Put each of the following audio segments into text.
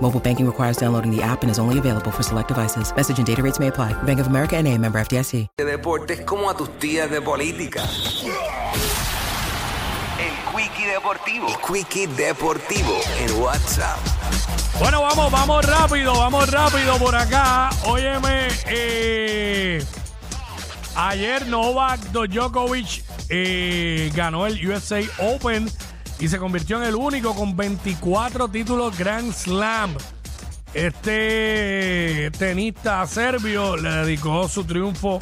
Mobile banking requires downloading the app and is only available for select devices. Message and data rates may apply. Bank of America and a member FDIC. de deportes como a tus tías de política. El Quickie Deportivo. El Quickie Deportivo en WhatsApp. Bueno, vamos, vamos rápido, vamos rápido por acá. Óyeme, eh, ayer Novak Djokovic eh, ganó el USA Open y se convirtió en el único con 24 títulos Grand Slam. Este tenista serbio le dedicó su triunfo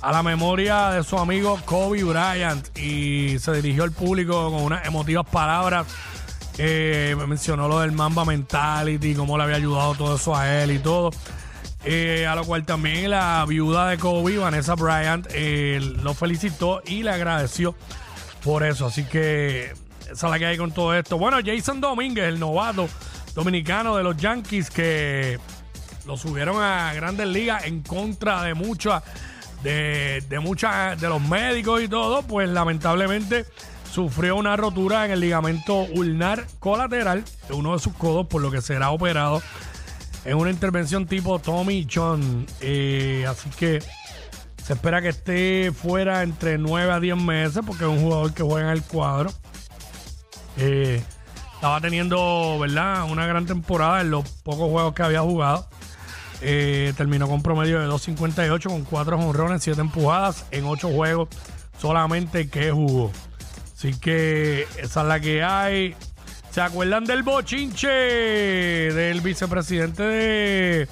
a la memoria de su amigo Kobe Bryant y se dirigió al público con unas emotivas palabras. Eh, mencionó lo del Mamba Mentality, cómo le había ayudado todo eso a él y todo. Eh, a lo cual también la viuda de Kobe, Vanessa Bryant, eh, lo felicitó y le agradeció por eso. Así que esa es la que hay con todo esto. Bueno, Jason Domínguez, el novato dominicano de los Yankees, que lo subieron a Grandes Ligas en contra de muchas de, de muchas de los médicos y todo, pues lamentablemente sufrió una rotura en el ligamento ulnar colateral de uno de sus codos, por lo que será operado en una intervención tipo Tommy John. Eh, así que se espera que esté fuera entre 9 a 10 meses, porque es un jugador que juega en el cuadro. Eh, estaba teniendo, ¿verdad? Una gran temporada en los pocos juegos que había jugado. Eh, terminó con promedio de 2.58 con 4 jonrones, 7 empujadas en 8 juegos solamente que jugó. Así que esa es la que hay. ¿Se acuerdan del bochinche del vicepresidente de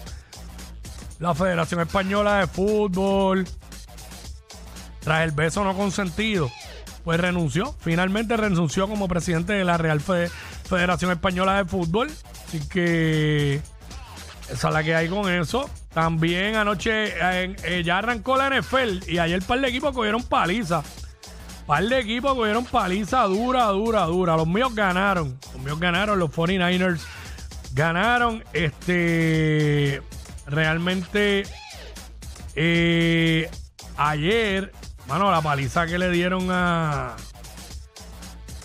la Federación Española de Fútbol? Tras el beso no consentido, pues renunció. Finalmente renunció como presidente de la Real Fe- Federación Española de Fútbol. Así que esa es la que hay con eso. También anoche eh, ya arrancó la NFL y ayer el par de equipos cogieron paliza. Par de equipos cogieron paliza dura, dura, dura. Los míos ganaron. Los míos ganaron. Los 49ers ganaron. Este. Realmente. eh, ayer. Mano, la paliza que le dieron a.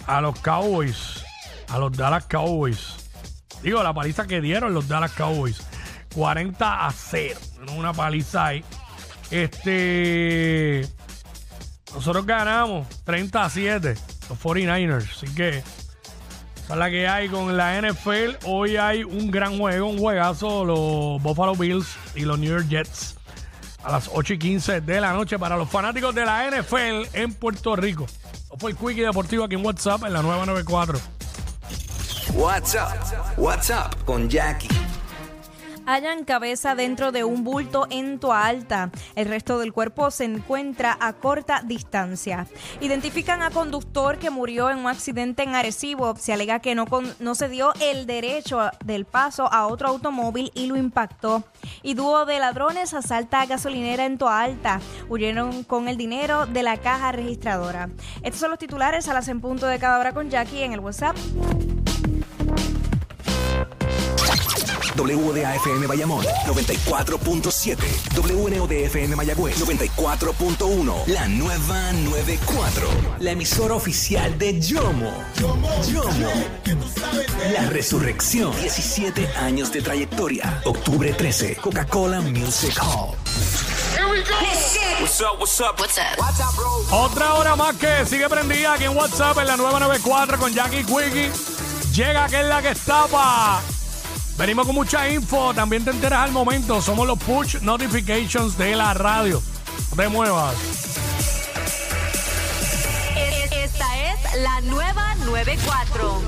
A los Cowboys. A los Dallas Cowboys. Digo, la paliza que dieron los Dallas Cowboys. 40 a 0. Una paliza ahí. Este. Nosotros ganamos 30 a 7. Los 49ers. Así que. Esa es la que hay con la NFL. Hoy hay un gran juego, un juegazo. Los Buffalo Bills y los New York Jets. A las 8 y 15 de la noche para los fanáticos de la NFL en Puerto Rico. Esto fue el Quickie Deportivo aquí en WhatsApp en la 994. WhatsApp. WhatsApp con Jackie. Hallan cabeza dentro de un bulto en Toalta. El resto del cuerpo se encuentra a corta distancia. Identifican a conductor que murió en un accidente en Arecibo. Se alega que no, con- no se dio el derecho del paso a otro automóvil y lo impactó. Y dúo de ladrones asalta a gasolinera en Toalta. Huyeron con el dinero de la caja registradora. Estos son los titulares a las en punto de cada hora con Jackie en el WhatsApp. WDAFM Bayamón 94.7. WNODFM Mayagüez 94.1. La nueva 94. La emisora oficial de Yomo. Yomo. La resurrección. 17 años de trayectoria. Octubre 13. Coca-Cola Music Hall. What's up, what's up? What's up? Otra hora más que sigue prendida aquí en WhatsApp en la 994 con Jackie Quickie. Llega que es la que estapa. Venimos con mucha info, también te enteras al momento. Somos los push notifications de la radio. No te muevas. Esta es la nueva 94.